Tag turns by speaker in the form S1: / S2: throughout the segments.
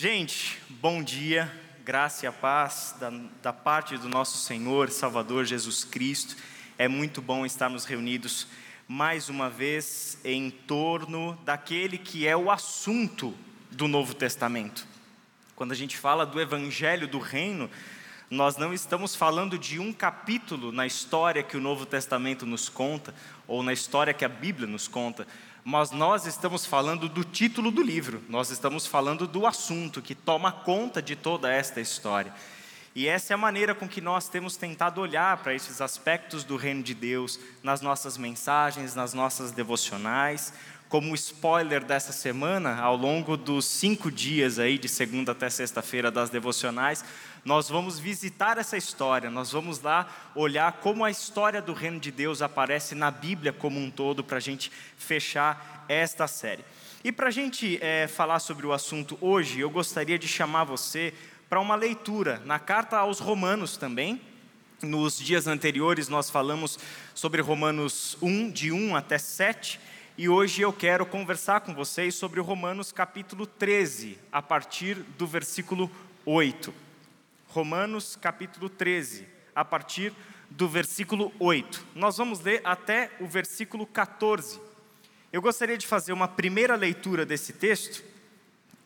S1: Gente, bom dia, graça e a paz da, da parte do nosso Senhor, Salvador Jesus Cristo. É muito bom estarmos reunidos mais uma vez em torno daquele que é o assunto do Novo Testamento. Quando a gente fala do Evangelho do Reino, nós não estamos falando de um capítulo na história que o Novo Testamento nos conta, ou na história que a Bíblia nos conta, mas nós estamos falando do título do livro, nós estamos falando do assunto que toma conta de toda esta história. E essa é a maneira com que nós temos tentado olhar para esses aspectos do reino de Deus nas nossas mensagens, nas nossas devocionais. Como spoiler dessa semana, ao longo dos cinco dias aí, de segunda até sexta-feira das devocionais, nós vamos visitar essa história, nós vamos lá olhar como a história do reino de Deus aparece na Bíblia como um todo, para a gente fechar esta série. E para a gente é, falar sobre o assunto hoje, eu gostaria de chamar você para uma leitura na carta aos Romanos também. Nos dias anteriores nós falamos sobre Romanos 1, de 1 até 7, e hoje eu quero conversar com vocês sobre Romanos capítulo 13, a partir do versículo 8. Romanos capítulo 13, a partir do versículo 8. Nós vamos ler até o versículo 14. Eu gostaria de fazer uma primeira leitura desse texto,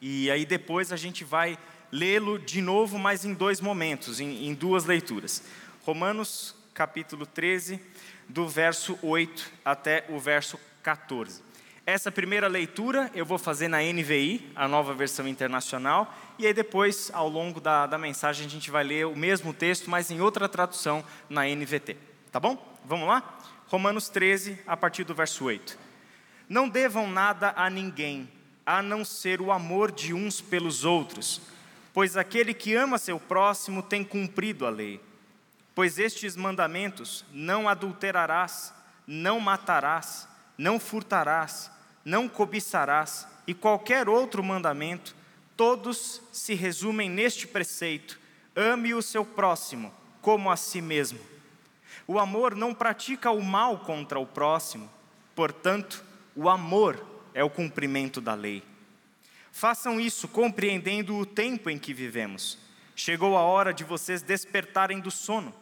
S1: e aí depois a gente vai lê-lo de novo, mas em dois momentos, em, em duas leituras. Romanos capítulo 13, do verso 8 até o verso 14. Essa primeira leitura eu vou fazer na NVI, a nova versão internacional, e aí depois, ao longo da, da mensagem, a gente vai ler o mesmo texto, mas em outra tradução na NVT. Tá bom? Vamos lá? Romanos 13, a partir do verso 8. Não devam nada a ninguém, a não ser o amor de uns pelos outros Pois aquele que ama seu próximo tem cumprido a lei. Pois estes mandamentos: não adulterarás, não matarás, não furtarás, não cobiçarás, e qualquer outro mandamento, todos se resumem neste preceito: ame o seu próximo como a si mesmo. O amor não pratica o mal contra o próximo, portanto, o amor é o cumprimento da lei. Façam isso compreendendo o tempo em que vivemos. Chegou a hora de vocês despertarem do sono,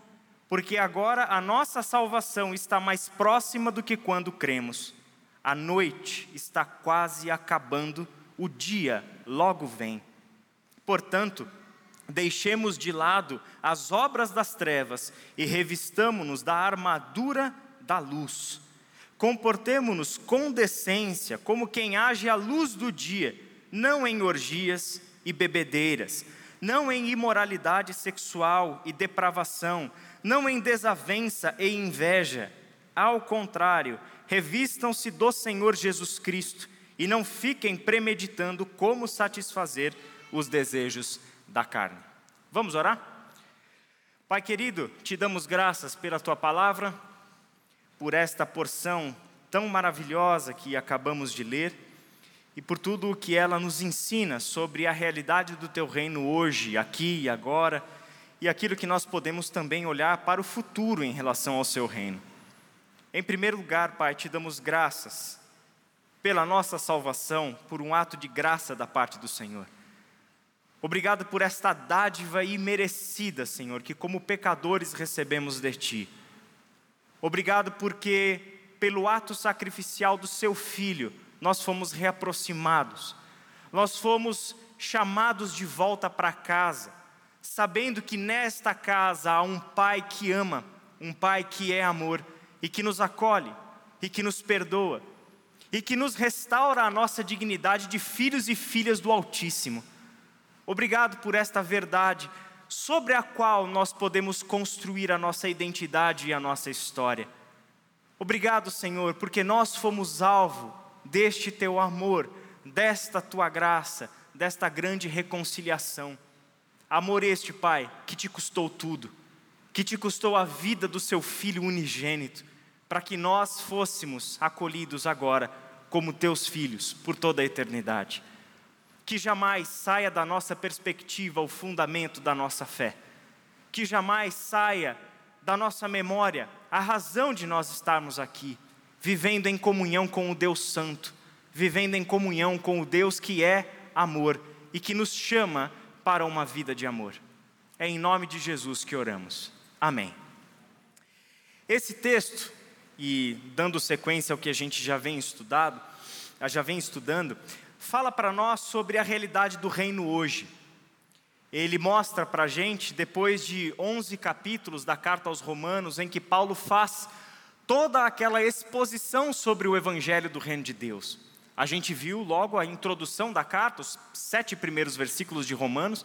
S1: porque agora a nossa salvação está mais próxima do que quando cremos. A noite está quase acabando, o dia logo vem. Portanto, deixemos de lado as obras das trevas e revistamo-nos da armadura da luz. Comportemo-nos com decência, como quem age à luz do dia não em orgias e bebedeiras, não em imoralidade sexual e depravação, não em desavença e inveja. Ao contrário, revistam-se do Senhor Jesus Cristo e não fiquem premeditando como satisfazer os desejos da carne. Vamos orar? Pai querido, te damos graças pela tua palavra, por esta porção tão maravilhosa que acabamos de ler e por tudo o que ela nos ensina sobre a realidade do teu reino hoje, aqui e agora, e aquilo que nós podemos também olhar para o futuro em relação ao seu reino. Em primeiro lugar, Pai, te damos graças pela nossa salvação, por um ato de graça da parte do Senhor. Obrigado por esta dádiva imerecida, Senhor, que como pecadores recebemos de Ti. Obrigado porque, pelo ato sacrificial do Seu Filho, nós fomos reaproximados, nós fomos chamados de volta para casa, sabendo que nesta casa há um Pai que ama, um Pai que é amor e que nos acolhe e que nos perdoa e que nos restaura a nossa dignidade de filhos e filhas do Altíssimo. Obrigado por esta verdade sobre a qual nós podemos construir a nossa identidade e a nossa história. Obrigado, Senhor, porque nós fomos alvo deste teu amor, desta tua graça, desta grande reconciliação. Amor este, Pai, que te custou tudo, que te custou a vida do seu filho unigênito, para que nós fôssemos acolhidos agora como teus filhos por toda a eternidade. Que jamais saia da nossa perspectiva o fundamento da nossa fé, que jamais saia da nossa memória a razão de nós estarmos aqui vivendo em comunhão com o Deus Santo, vivendo em comunhão com o Deus que é amor e que nos chama para uma vida de amor. É em nome de Jesus que oramos. Amém. Esse texto, e dando sequência ao que a gente já vem estudado, já vem estudando, fala para nós sobre a realidade do reino hoje. Ele mostra para a gente, depois de 11 capítulos da carta aos Romanos, em que Paulo faz toda aquela exposição sobre o evangelho do reino de Deus. A gente viu logo a introdução da carta, os sete primeiros versículos de Romanos,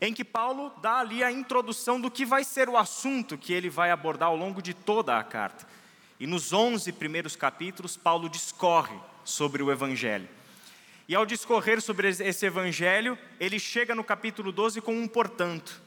S1: em que Paulo dá ali a introdução do que vai ser o assunto que ele vai abordar ao longo de toda a carta. E nos onze primeiros capítulos, Paulo discorre sobre o Evangelho. E ao discorrer sobre esse Evangelho, ele chega no capítulo 12 com um portanto.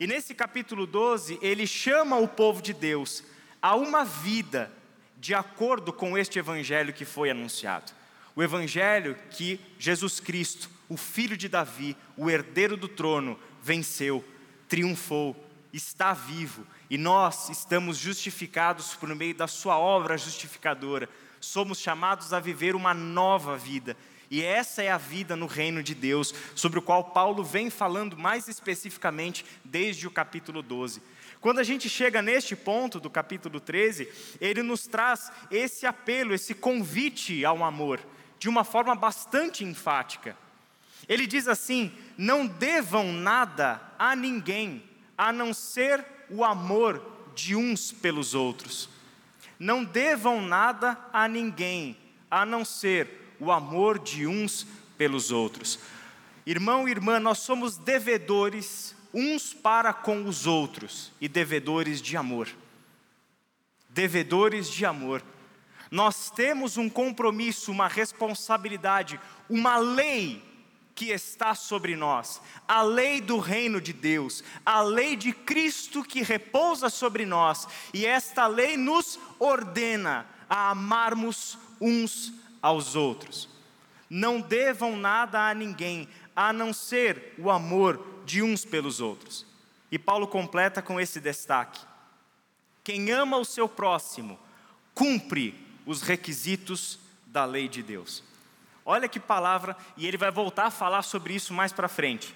S1: E nesse capítulo 12, ele chama o povo de Deus a uma vida de acordo com este Evangelho que foi anunciado. O Evangelho que Jesus Cristo, o filho de Davi, o herdeiro do trono, venceu, triunfou, está vivo e nós estamos justificados por meio da Sua obra justificadora. Somos chamados a viver uma nova vida. E essa é a vida no reino de Deus, sobre o qual Paulo vem falando mais especificamente desde o capítulo 12. Quando a gente chega neste ponto do capítulo 13, ele nos traz esse apelo, esse convite ao amor, de uma forma bastante enfática. Ele diz assim: Não devam nada a ninguém, a não ser o amor de uns pelos outros. Não devam nada a ninguém, a não ser o amor de uns pelos outros. Irmão e irmã, nós somos devedores uns para com os outros e devedores de amor. Devedores de amor. Nós temos um compromisso, uma responsabilidade, uma lei que está sobre nós, a lei do reino de Deus, a lei de Cristo que repousa sobre nós, e esta lei nos ordena a amarmos uns aos outros. Não devam nada a ninguém, a não ser o amor de uns pelos outros. E Paulo completa com esse destaque: quem ama o seu próximo, cumpre os requisitos da lei de Deus. Olha que palavra, e ele vai voltar a falar sobre isso mais para frente.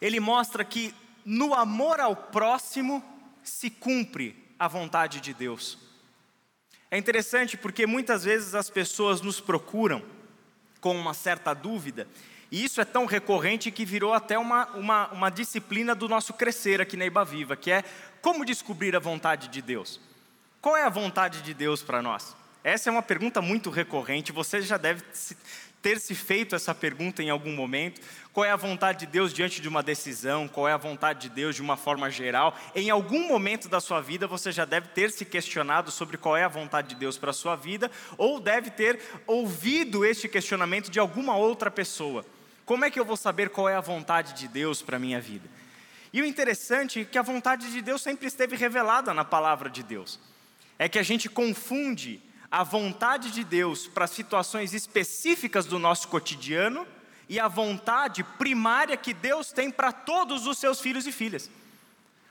S1: Ele mostra que no amor ao próximo se cumpre a vontade de Deus. É interessante porque muitas vezes as pessoas nos procuram com uma certa dúvida, e isso é tão recorrente que virou até uma, uma, uma disciplina do nosso crescer aqui na Iba Viva, que é como descobrir a vontade de Deus. Qual é a vontade de Deus para nós? Essa é uma pergunta muito recorrente, você já deve ter se feito essa pergunta em algum momento. Qual é a vontade de Deus diante de uma decisão? Qual é a vontade de Deus de uma forma geral? Em algum momento da sua vida você já deve ter se questionado sobre qual é a vontade de Deus para a sua vida, ou deve ter ouvido este questionamento de alguma outra pessoa. Como é que eu vou saber qual é a vontade de Deus para a minha vida? E o interessante é que a vontade de Deus sempre esteve revelada na palavra de Deus. É que a gente confunde a vontade de Deus para situações específicas do nosso cotidiano e a vontade primária que Deus tem para todos os seus filhos e filhas.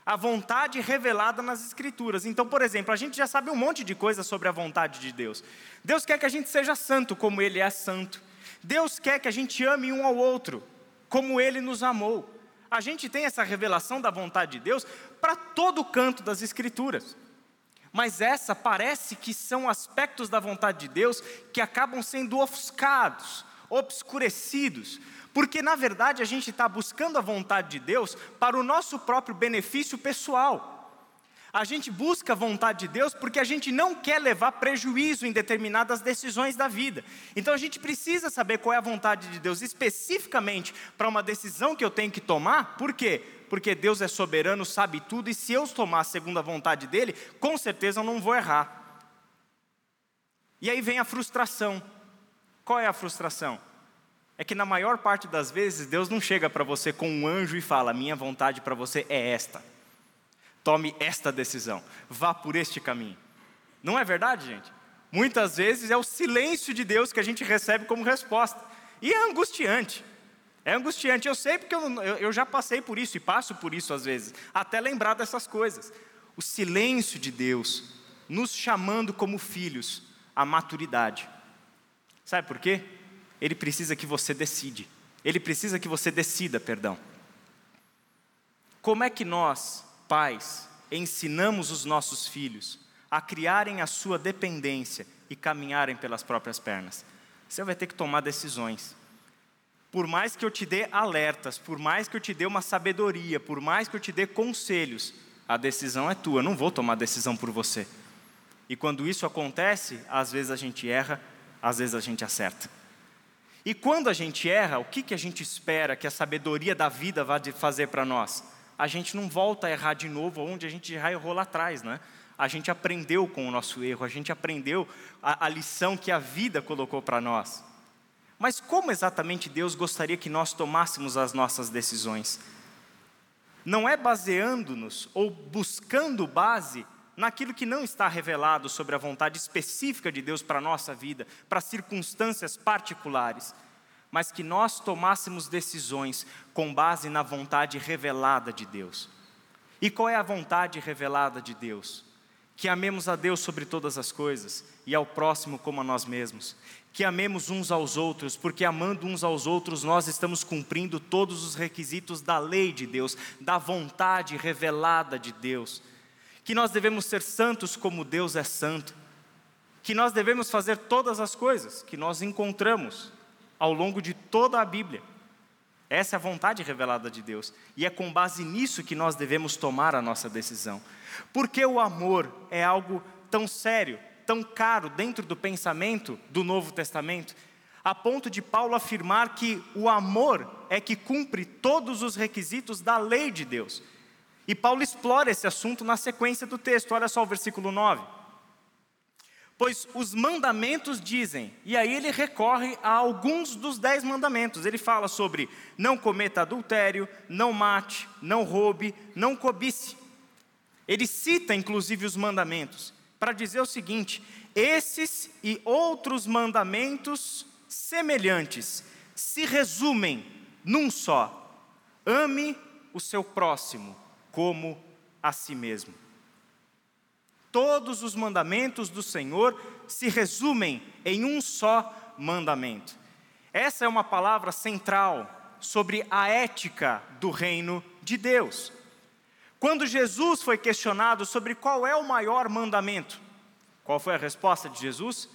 S1: A vontade revelada nas Escrituras. Então, por exemplo, a gente já sabe um monte de coisa sobre a vontade de Deus. Deus quer que a gente seja santo como Ele é santo. Deus quer que a gente ame um ao outro como Ele nos amou. A gente tem essa revelação da vontade de Deus para todo canto das Escrituras mas essa parece que são aspectos da vontade de Deus que acabam sendo ofuscados, obscurecidos, porque na verdade a gente está buscando a vontade de Deus para o nosso próprio benefício pessoal. A gente busca a vontade de Deus porque a gente não quer levar prejuízo em determinadas decisões da vida. Então a gente precisa saber qual é a vontade de Deus especificamente para uma decisão que eu tenho que tomar, por quê? Porque Deus é soberano, sabe tudo, e se eu tomar segundo a vontade dele, com certeza eu não vou errar. E aí vem a frustração. Qual é a frustração? É que na maior parte das vezes Deus não chega para você com um anjo e fala: minha vontade para você é esta. Tome esta decisão, vá por este caminho. Não é verdade, gente? Muitas vezes é o silêncio de Deus que a gente recebe como resposta. E é angustiante. É angustiante, eu sei porque eu, eu, já passei por isso e passo por isso às vezes, até lembrar dessas coisas. O silêncio de Deus nos chamando como filhos à maturidade. Sabe por quê? ele precisa que você decide. Ele precisa que você decida, perdão. Como é que nós, pais, ensinamos os nossos filhos a criarem a sua dependência e caminharem pelas próprias pernas? Você vai ter que tomar decisões. Por mais que eu te dê alertas, por mais que eu te dê uma sabedoria, por mais que eu te dê conselhos, a decisão é tua, eu não vou tomar decisão por você. E quando isso acontece, às vezes a gente erra, às vezes a gente acerta. E quando a gente erra, o que, que a gente espera que a sabedoria da vida vá fazer para nós? A gente não volta a errar de novo onde a gente já errou lá atrás, né? A gente aprendeu com o nosso erro, a gente aprendeu a, a lição que a vida colocou para nós. Mas como exatamente Deus gostaria que nós tomássemos as nossas decisões? Não é baseando-nos ou buscando base naquilo que não está revelado sobre a vontade específica de Deus para a nossa vida, para circunstâncias particulares, mas que nós tomássemos decisões com base na vontade revelada de Deus. E qual é a vontade revelada de Deus? Que amemos a Deus sobre todas as coisas e ao próximo como a nós mesmos. Que amemos uns aos outros, porque amando uns aos outros nós estamos cumprindo todos os requisitos da lei de Deus, da vontade revelada de Deus que nós devemos ser santos como Deus é santo, que nós devemos fazer todas as coisas que nós encontramos ao longo de toda a Bíblia. Essa é a vontade revelada de Deus, e é com base nisso que nós devemos tomar a nossa decisão. Porque o amor é algo tão sério, tão caro dentro do pensamento do Novo Testamento, a ponto de Paulo afirmar que o amor é que cumpre todos os requisitos da lei de Deus. E Paulo explora esse assunto na sequência do texto, olha só o versículo 9. Pois os mandamentos dizem, e aí ele recorre a alguns dos dez mandamentos. Ele fala sobre não cometa adultério, não mate, não roube, não cobice. Ele cita inclusive os mandamentos para dizer o seguinte: esses e outros mandamentos semelhantes se resumem num só: ame o seu próximo como a si mesmo. Todos os mandamentos do Senhor se resumem em um só mandamento. Essa é uma palavra central sobre a ética do reino de Deus. Quando Jesus foi questionado sobre qual é o maior mandamento, qual foi a resposta de Jesus?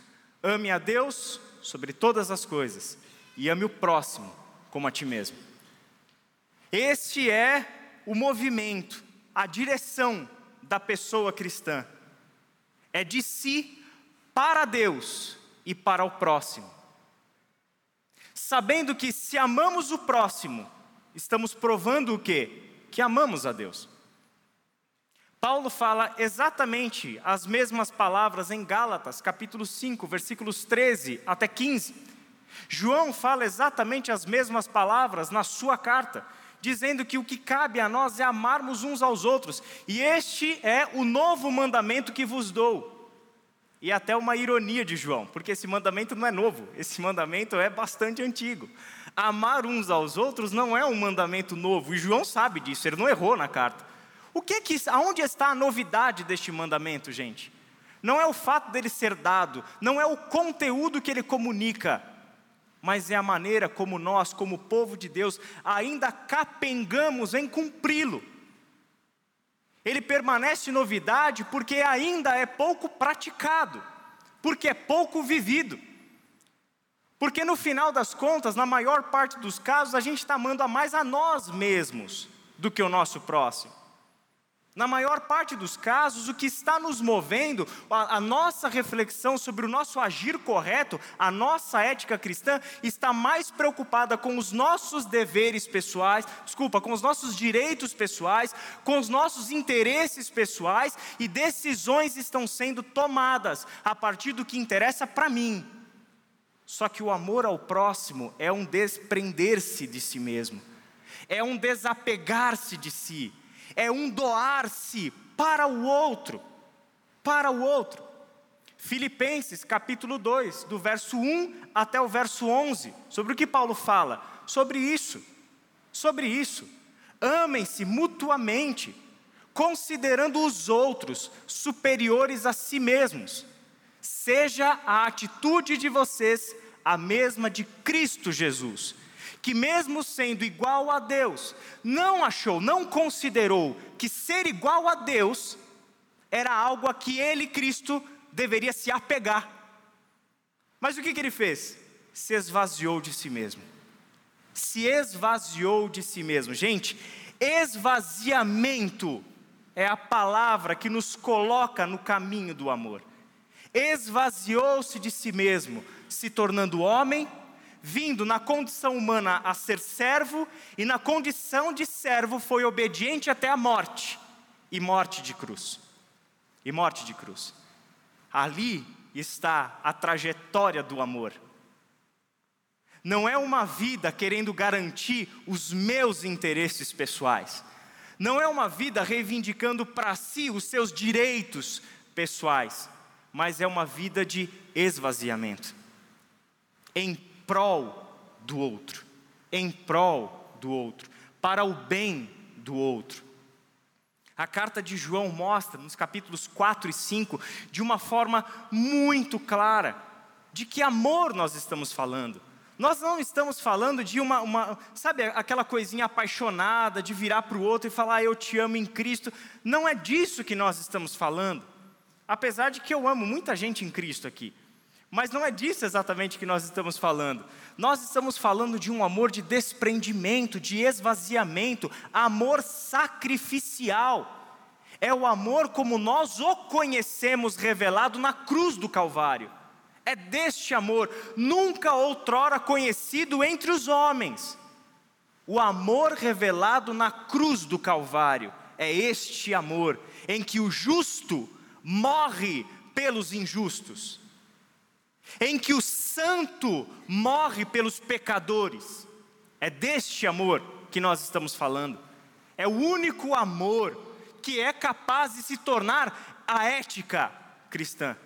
S1: Ame a Deus sobre todas as coisas e ame o próximo como a ti mesmo. Este é o movimento, a direção da pessoa cristã é de si para Deus e para o próximo. Sabendo que se amamos o próximo, estamos provando o quê? Que amamos a Deus. Paulo fala exatamente as mesmas palavras em Gálatas, capítulo 5, versículos 13 até 15. João fala exatamente as mesmas palavras na sua carta, dizendo que o que cabe a nós é amarmos uns aos outros, e este é o novo mandamento que vos dou. E até uma ironia de João, porque esse mandamento não é novo, esse mandamento é bastante antigo. Amar uns aos outros não é um mandamento novo, e João sabe disso, ele não errou na carta. O que que, aonde está a novidade deste mandamento, gente? Não é o fato dele ser dado, não é o conteúdo que ele comunica, mas é a maneira como nós, como povo de Deus, ainda capengamos em cumpri-lo. Ele permanece novidade porque ainda é pouco praticado, porque é pouco vivido. Porque no final das contas, na maior parte dos casos, a gente está amando a mais a nós mesmos do que o nosso próximo. Na maior parte dos casos, o que está nos movendo, a, a, nossa reflexão sobre o nosso agir correto, a nossa ética cristã, está mais preocupada com os nossos deveres pessoais, desculpa, com os nossos direitos pessoais, com os nossos interesses pessoais, e decisões estão sendo tomadas a partir do que interessa para mim. Só que o amor ao próximo é um desprender-se de si mesmo, é um desapegar-se de si é um doar-se para o outro, para o outro. Filipenses capítulo 2, do verso 1 até o verso 11, sobre o que Paulo fala? Sobre isso, sobre isso. Amem-se mutuamente, considerando os outros superiores a si mesmos. Seja a atitude de vocês a mesma de Cristo Jesus, que, mesmo sendo igual a Deus, não achou, não considerou que ser igual a Deus era algo a que ele, Cristo, deveria se apegar. Mas o que, que ele fez? Se esvaziou de si mesmo. Se esvaziou de si mesmo. Gente, esvaziamento é a palavra que nos coloca no caminho do amor. Esvaziou-se de si mesmo, se tornando homem, vindo na condição humana a ser servo, e na condição de servo foi obediente até a morte e morte de cruz. E morte de cruz. Ali está a trajetória do amor. Não é uma vida querendo garantir os meus interesses pessoais. Não é uma vida reivindicando para si os seus direitos pessoais, mas é uma vida de esvaziamento em prol do outro, em prol do outro, para o bem do outro. A carta de João mostra, nos capítulos 4 e 5, de uma forma muito clara, de que amor nós estamos falando. Nós não estamos falando de uma, uma sabe, aquela coisinha apaixonada de virar para o outro e falar, ah, eu te amo em Cristo. Não é disso que nós estamos falando. Apesar de que eu amo muita gente em Cristo aqui. Mas não é disso exatamente que nós estamos falando. Nós estamos falando de um amor de desprendimento, de esvaziamento, amor sacrificial. É o amor como nós o conhecemos revelado na cruz do Calvário. É deste amor, nunca outrora conhecido entre os homens. O amor revelado na cruz do Calvário é este amor em que o justo morre pelos injustos, em que o santo morre pelos pecadores. É deste amor que nós estamos falando. É o único amor que é capaz de se tornar a ética cristã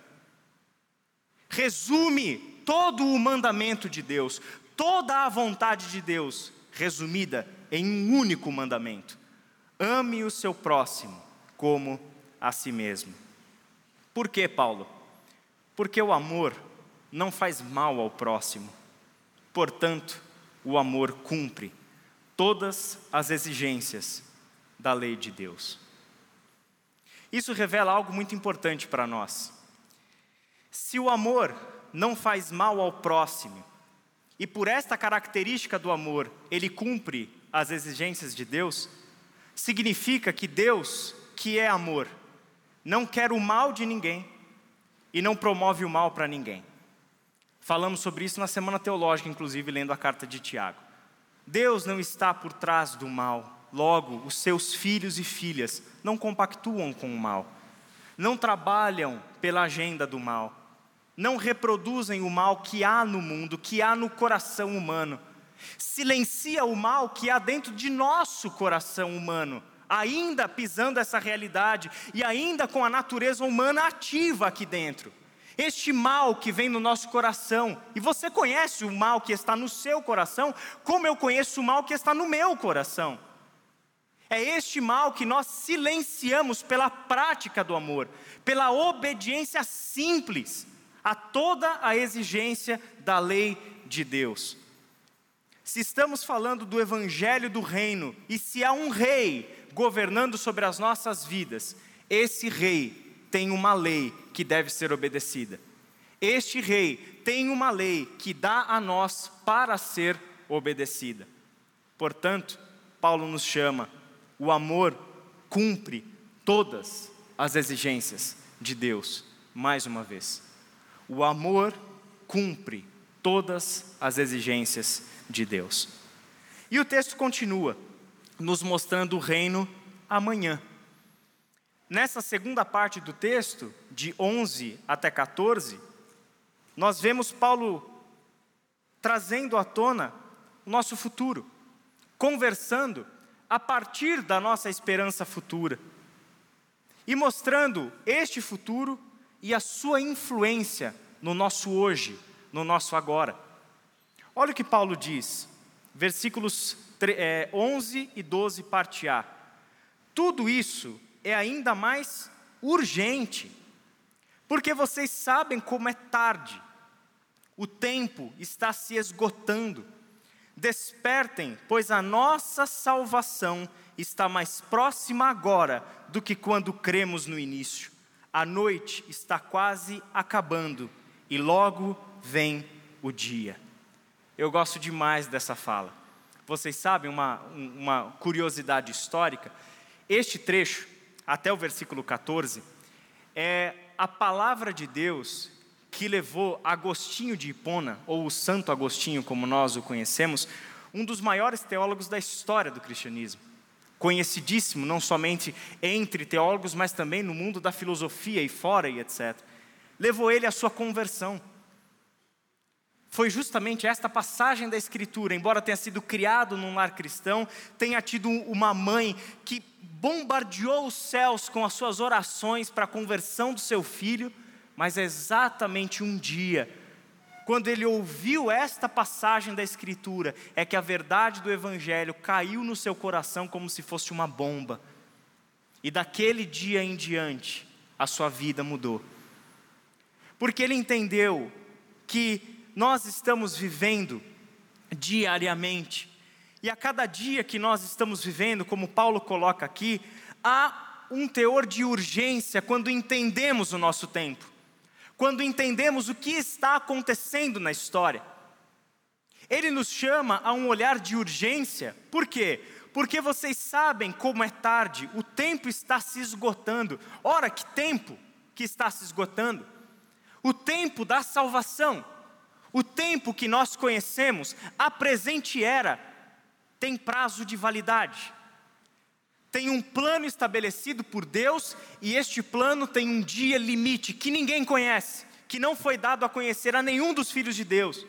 S1: resume todo o mandamento de Deus, toda a vontade de Deus, resumida em um único mandamento: ame o seu próximo como a si mesmo. Por que, Paulo? Porque o amor não faz mal ao próximo. Portanto, o amor cumpre todas as exigências da lei de Deus. Isso revela algo muito importante para nós. Se o amor não faz mal ao próximo, e por esta característica do amor ele cumpre as exigências de Deus, significa que Deus, que é amor, não quer o mal de ninguém e não promove o mal para ninguém. Falamos sobre isso na semana teológica, inclusive lendo a carta de Tiago. Deus não está por trás do mal, logo, os seus filhos e filhas não compactuam com o mal, não trabalham pela agenda do mal, não reproduzem o mal que há no mundo, que há no coração humano. Silencia o mal que há dentro de nosso coração humano, ainda pisando essa realidade e ainda com a natureza humana ativa aqui dentro. Este mal que vem no nosso coração, e você conhece o mal que está no seu coração, como eu conheço o mal que está no meu coração. É este mal que nós silenciamos pela prática do amor, pela obediência simples a toda a exigência da lei de Deus. Se estamos falando do evangelho do reino e se há um rei governando sobre as nossas vidas, esse rei tem uma lei que deve ser obedecida. Este rei tem uma lei que dá a nós para ser obedecida. Portanto, Paulo nos chama, o amor cumpre todas as exigências de Deus, mais uma vez. O amor cumpre todas as exigências de Deus. E o texto continua, nos mostrando o reino amanhã. Nessa segunda parte do texto, de 11 até 14, nós vemos Paulo trazendo à tona o nosso futuro, conversando a partir da nossa esperança futura e mostrando este futuro e a sua influência no nosso hoje, no nosso agora. Olha o que Paulo diz, versículos 11 e 12, parte A. Tudo isso é ainda mais urgente, porque vocês sabem como é tarde. o tempo está se esgotando. Despertem, pois a nossa salvação está mais próxima agora do que quando cremos no início. A noite está quase acabando e logo vem o dia. Eu gosto demais dessa fala. Vocês sabem uma, uma curiosidade histórica? Este trecho, até o versículo 14, é a palavra de Deus que levou Agostinho de Hipona, ou o Santo Agostinho, como nós o conhecemos, um dos maiores teólogos da história do cristianismo. Conhecidíssimo não somente entre teólogos, mas também no mundo da filosofia e fora e etc. Levou ele à sua conversão. Foi justamente esta passagem da Escritura, embora tenha sido criado num lar cristão, tenha tido uma mãe que bombardeou os céus com as suas orações para a conversão do seu filho mas é exatamente um dia, quando ele ouviu esta passagem da Escritura, é que a verdade do Evangelho caiu no seu coração como se fosse uma bomba. E daquele dia em diante, a sua vida mudou. Porque ele entendeu que nós estamos vivendo diariamente, e a cada dia que nós estamos vivendo, como Paulo coloca aqui, há um teor de urgência quando entendemos o nosso tempo quando entendemos o que está acontecendo na história. Ele nos chama a um olhar de urgência, por quê? Porque vocês sabem como é tarde, o tempo está se esgotando. Ora, que tempo que está se esgotando? O tempo da salvação, o tempo que nós conhecemos, a presente era, tem prazo de validade tem um plano estabelecido por Deus e este plano tem um dia limite que ninguém conhece, que não foi dado a conhecer a nenhum dos filhos de Deus.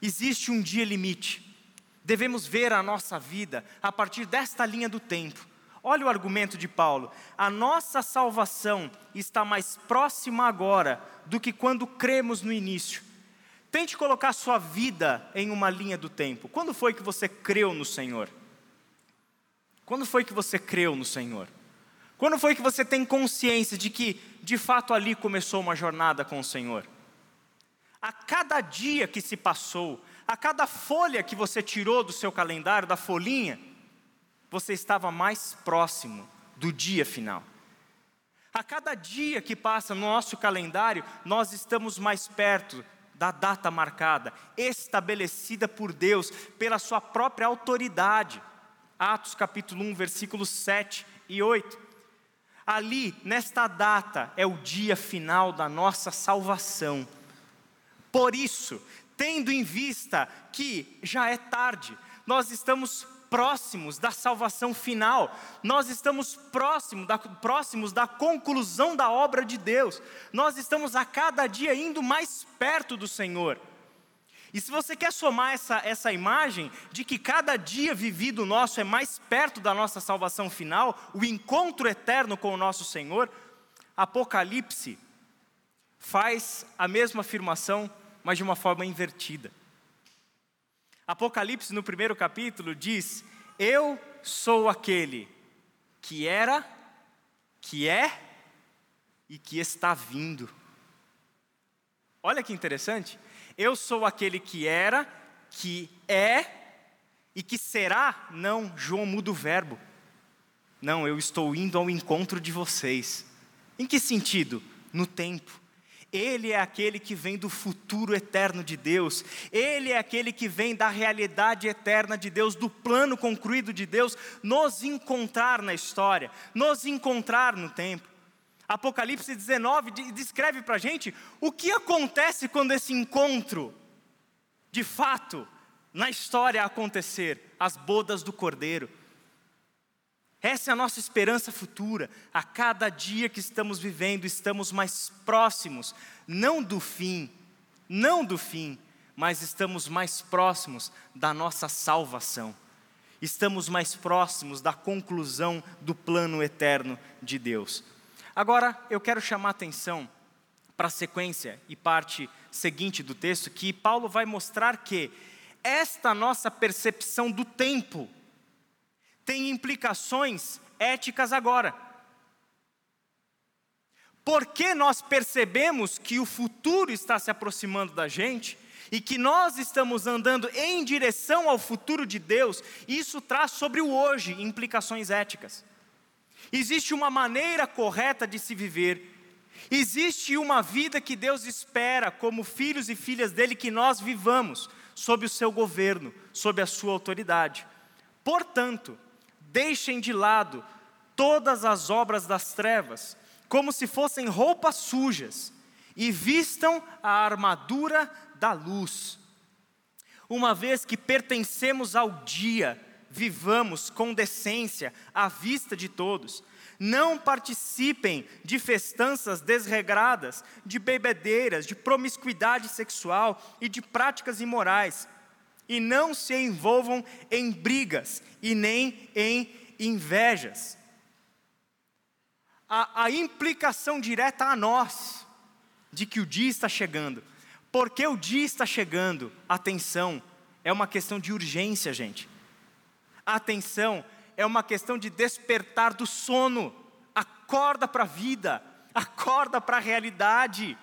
S1: Existe um dia limite. Devemos ver a nossa vida a partir desta linha do tempo. Olha o argumento de Paulo: a nossa salvação está mais próxima agora do que quando cremos no início. Tente colocar sua vida em uma linha do tempo. Quando foi que você creu no Senhor? Quando foi que você creu no Senhor? Quando foi que você tem consciência de que, de fato, ali começou uma jornada com o Senhor? A cada dia que se passou, a cada folha que você tirou do seu calendário, da folhinha, você estava mais próximo do dia final. A cada dia que passa no nosso calendário, nós estamos mais perto da data marcada, estabelecida por Deus, pela Sua própria autoridade. Atos capítulo 1, versículos 7 e 8. Ali, nesta data, é o dia final da nossa salvação. Por isso, tendo em vista que já é tarde, nós estamos próximos da salvação final, nós estamos próximos da, próximos da conclusão da obra de Deus, nós estamos a cada dia indo mais perto do Senhor. E se você quer somar essa, essa imagem de que cada dia vivido nosso é mais perto da nossa salvação final, o encontro eterno com o nosso Senhor, Apocalipse faz a mesma afirmação, mas de uma forma invertida. Apocalipse, no primeiro capítulo, diz: Eu sou aquele que era, que é e que está vindo. Olha que interessante. Eu sou aquele que era, que é e que será. Não, João muda o verbo. Não, eu estou indo ao encontro de vocês. Em que sentido? No tempo. Ele é aquele que vem do futuro eterno de Deus, Ele é aquele que vem da realidade eterna de Deus, do plano concluído de Deus, nos encontrar na história, nos encontrar no tempo. Apocalipse 19 descreve para a gente o que acontece quando esse encontro, de fato, na história acontecer as bodas do cordeiro. Essa é a nossa esperança futura. A cada dia que estamos vivendo, estamos mais próximos, não do fim, não do fim, mas estamos mais próximos da nossa salvação. Estamos mais próximos da conclusão do plano eterno de Deus. Agora, eu quero chamar atenção para a sequência e parte seguinte do texto, que Paulo vai mostrar que esta nossa percepção do tempo tem implicações éticas agora. Porque nós percebemos que o futuro está se aproximando da gente e que nós estamos andando em direção ao futuro de Deus, isso traz sobre o hoje implicações éticas. Existe uma maneira correta de se viver, existe uma vida que Deus espera, como filhos e filhas dele, que nós vivamos sob o seu governo, sob a sua autoridade. Portanto, deixem de lado todas as obras das trevas, como se fossem roupas sujas, e vistam a armadura da luz. Uma vez que pertencemos ao dia, vivamos com decência à vista de todos. Não participem de festanças desregradas, de bebedeiras, de promiscuidade sexual e de práticas imorais. E não se envolvam em brigas e nem em invejas. A, a implicação direta a nós de que o dia está chegando. Porque o dia está chegando, atenção, é uma questão de urgência, gente. Atenção, é uma questão de despertar do sono. Acorda para a vida, acorda para a realidade.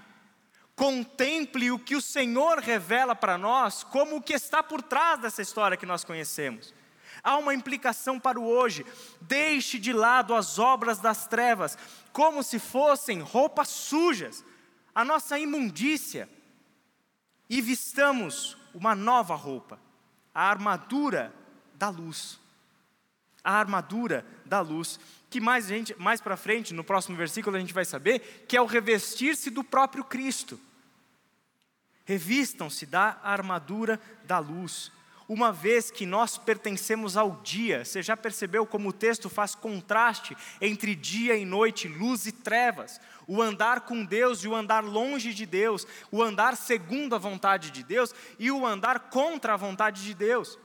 S1: Contemple o que o Senhor revela para nós, como o que está por trás dessa história que nós conhecemos. Há uma implicação para o hoje. Deixe de lado as obras das trevas, como se fossem roupas sujas, a nossa imundícia e vistamos uma nova roupa, a armadura da luz. A armadura da luz, que mais, gente, mais para frente, no próximo versículo, a gente vai saber, que é o revestir-se do próprio Cristo. Revistam-se da armadura da luz uma vez que nós pertencemos ao dia. Você já percebeu como o texto faz contraste entre dia e noite, luz e trevas? O andar com Deus e o andar longe de Deus, o andar segundo a vontade de Deus e o andar contra a vontade de Deus.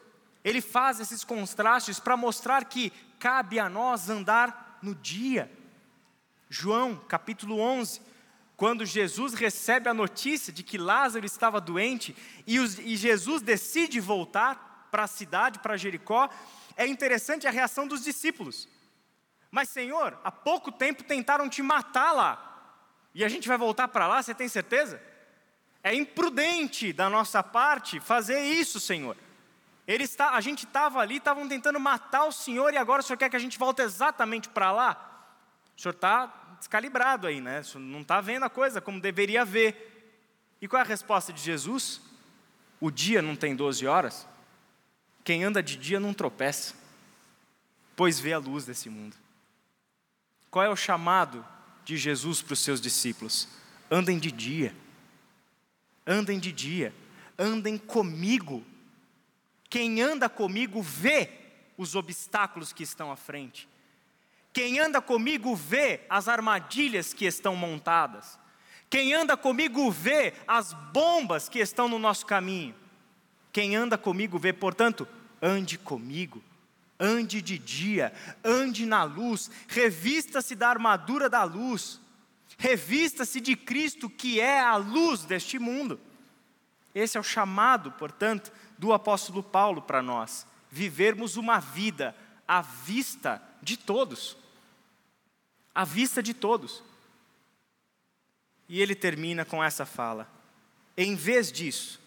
S1: Ele faz esses contrastes para mostrar que cabe a nós andar no dia. João capítulo 11, quando Jesus recebe a notícia de que Lázaro estava doente e, os, e Jesus decide voltar para a cidade, para Jericó, é interessante a reação dos discípulos. Mas, Senhor, há pouco tempo tentaram te matar lá, e a gente vai voltar para lá, você tem certeza? É imprudente da nossa parte fazer isso, Senhor. Ele está, a gente estava ali, estavam tentando matar o Senhor, e agora o Senhor quer que a gente volte exatamente para lá? O Senhor está descalibrado aí, né? Não está vendo a coisa como deveria ver. E qual é a resposta de Jesus? O dia não tem 12 horas? Quem anda de dia não tropeça, pois vê a luz desse mundo. Qual é o chamado de Jesus para os seus discípulos? Andem de dia, andem de dia, andem comigo. Quem anda comigo vê os obstáculos que estão à frente. Quem anda comigo vê as armadilhas que estão montadas. Quem anda comigo vê as bombas que estão no nosso caminho. Quem anda comigo vê, portanto, ande comigo. Ande de dia, ande na luz, revista-se da armadura da luz, revista-se de Cristo, que é a luz deste mundo. Esse é o chamado, portanto, do apóstolo Paulo para nós, vivermos uma vida à vista de todos à vista de todos. E ele termina com essa fala: em vez disso,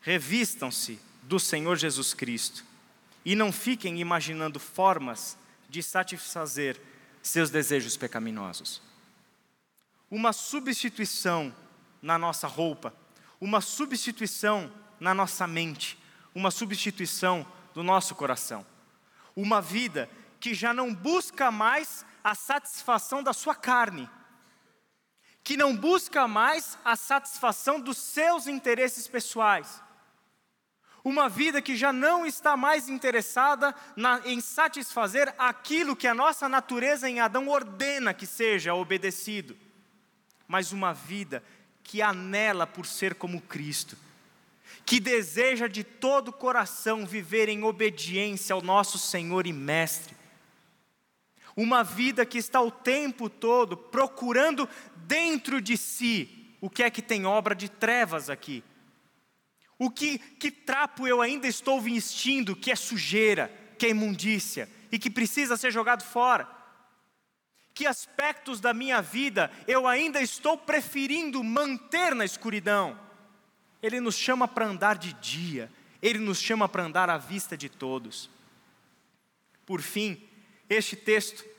S1: revistam-se do Senhor Jesus Cristo e não fiquem imaginando formas de satisfazer seus desejos pecaminosos. Uma substituição na nossa roupa, uma substituição na nossa mente, uma substituição do nosso coração. Uma vida que já não busca mais a satisfação da sua carne, que não busca mais a satisfação dos seus interesses pessoais. Uma vida que já não está mais interessada na, em satisfazer aquilo que a nossa natureza em Adão ordena que seja obedecido, mas uma vida que anela por ser como Cristo, que deseja de todo o coração viver em obediência ao nosso Senhor e Mestre, uma vida que está o tempo todo procurando dentro de si o que é que tem obra de trevas aqui. O que, que trapo eu ainda estou vestindo que é sujeira, que é imundícia e que precisa ser jogado fora? Que aspectos da minha vida eu ainda estou preferindo manter na escuridão? Ele nos chama para andar de dia, Ele nos chama para andar à vista de todos. Por fim, este texto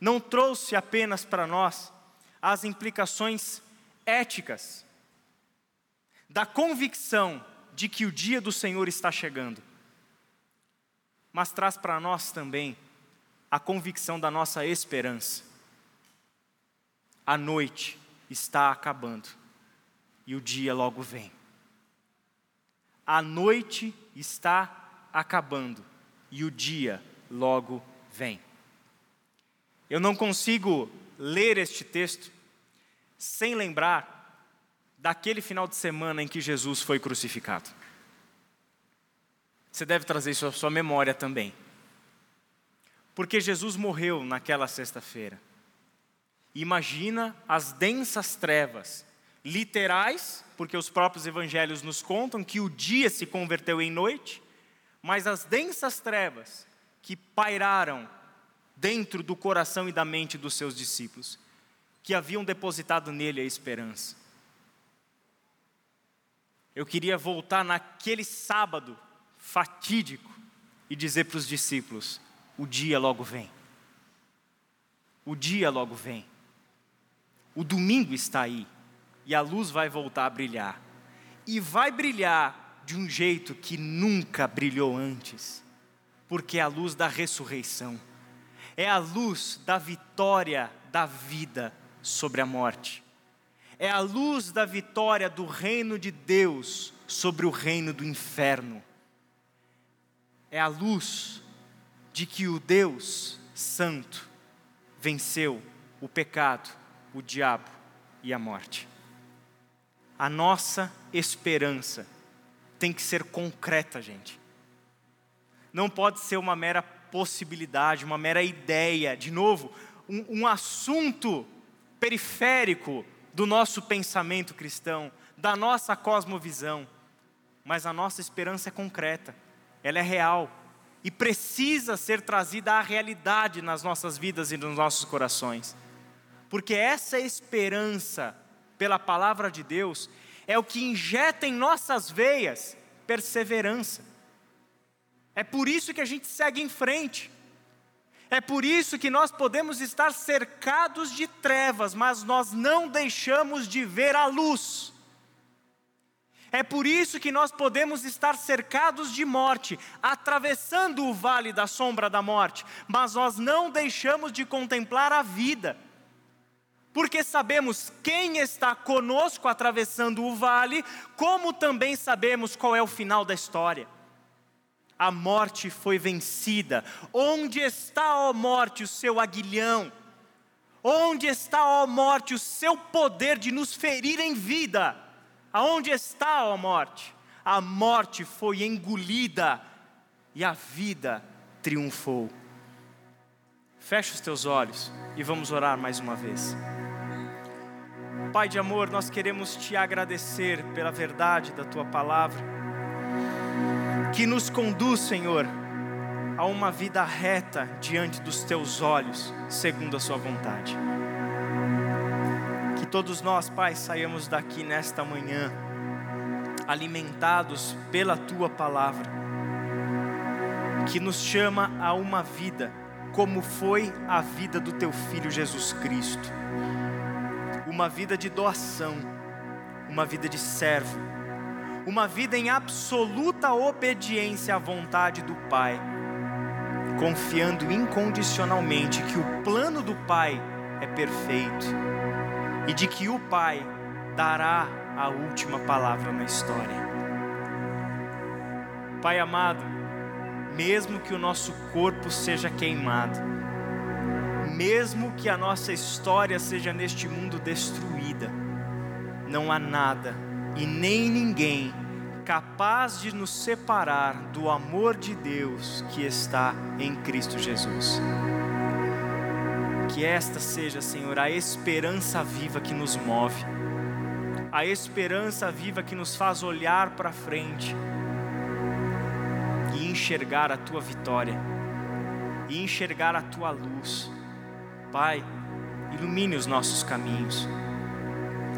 S1: não trouxe apenas para nós as implicações éticas da convicção de que o dia do Senhor está chegando, mas traz para nós também a convicção da nossa esperança. A noite está acabando e o dia logo vem. A noite está acabando e o dia logo vem. Eu não consigo ler este texto sem lembrar daquele final de semana em que Jesus foi crucificado. Você deve trazer isso à sua memória também. Porque Jesus morreu naquela sexta-feira. Imagina as densas trevas, literais, porque os próprios evangelhos nos contam que o dia se converteu em noite, mas as densas trevas que pairaram dentro do coração e da mente dos seus discípulos, que haviam depositado nele a esperança. Eu queria voltar naquele sábado fatídico e dizer para os discípulos: o dia logo vem. O dia logo vem. O domingo está aí e a luz vai voltar a brilhar. E vai brilhar de um jeito que nunca brilhou antes, porque é a luz da ressurreição é a luz da vitória da vida sobre a morte. É a luz da vitória do reino de Deus sobre o reino do inferno. É a luz de que o Deus Santo venceu o pecado, o diabo e a morte. A nossa esperança tem que ser concreta, gente. Não pode ser uma mera possibilidade, uma mera ideia, de novo, um, um assunto periférico do nosso pensamento cristão, da nossa cosmovisão. Mas a nossa esperança é concreta, ela é real e precisa ser trazida à realidade nas nossas vidas e nos nossos corações. Porque essa esperança pela palavra de Deus é o que injeta em nossas veias perseverança. É por isso que a gente segue em frente. É por isso que nós podemos estar cercados de trevas, mas nós não deixamos de ver a luz. É por isso que nós podemos estar cercados de morte, atravessando o vale da sombra da morte, mas nós não deixamos de contemplar a vida. Porque sabemos quem está conosco atravessando o vale, como também sabemos qual é o final da história a morte foi vencida. Onde está, ó morte, o seu aguilhão? Onde está, ó morte, o seu poder de nos ferir em vida? Aonde está, ó morte? A morte foi engolida e a vida triunfou. Feche os teus olhos e vamos orar mais uma vez. Pai de amor, nós queremos te agradecer pela verdade da tua palavra que nos conduz, Senhor, a uma vida reta diante dos teus olhos, segundo a Sua vontade. Que todos nós, Pai, saiamos daqui nesta manhã, alimentados pela Tua palavra, que nos chama a uma vida, como foi a vida do Teu Filho Jesus Cristo, uma vida de doação, uma vida de servo uma vida em absoluta obediência à vontade do Pai, confiando incondicionalmente que o plano do Pai é perfeito e de que o Pai dará a última palavra na história. Pai amado, mesmo que o nosso corpo seja queimado, mesmo que a nossa história seja neste mundo destruída, não há nada e nem ninguém capaz de nos separar do amor de Deus que está em Cristo Jesus. Que esta seja, Senhor, a esperança viva que nos move, a esperança viva que nos faz olhar para frente e enxergar a tua vitória, e enxergar a tua luz. Pai, ilumine os nossos caminhos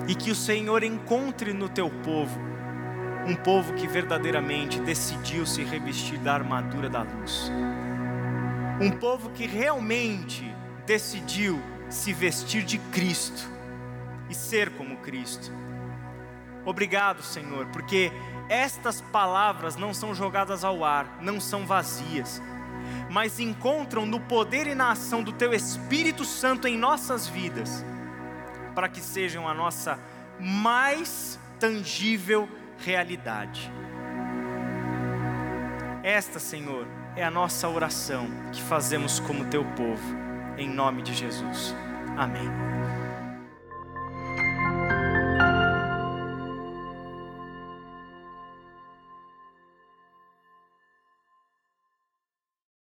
S1: e que o Senhor encontre no teu povo um povo que verdadeiramente decidiu se revestir da armadura da luz. Um povo que realmente decidiu se vestir de Cristo e ser como Cristo. Obrigado, Senhor, porque estas palavras não são jogadas ao ar, não são vazias, mas encontram no poder e na ação do Teu Espírito Santo em nossas vidas, para que sejam a nossa mais tangível realidade. Esta, Senhor, é a nossa oração que fazemos como Teu povo, em nome de Jesus. Amém.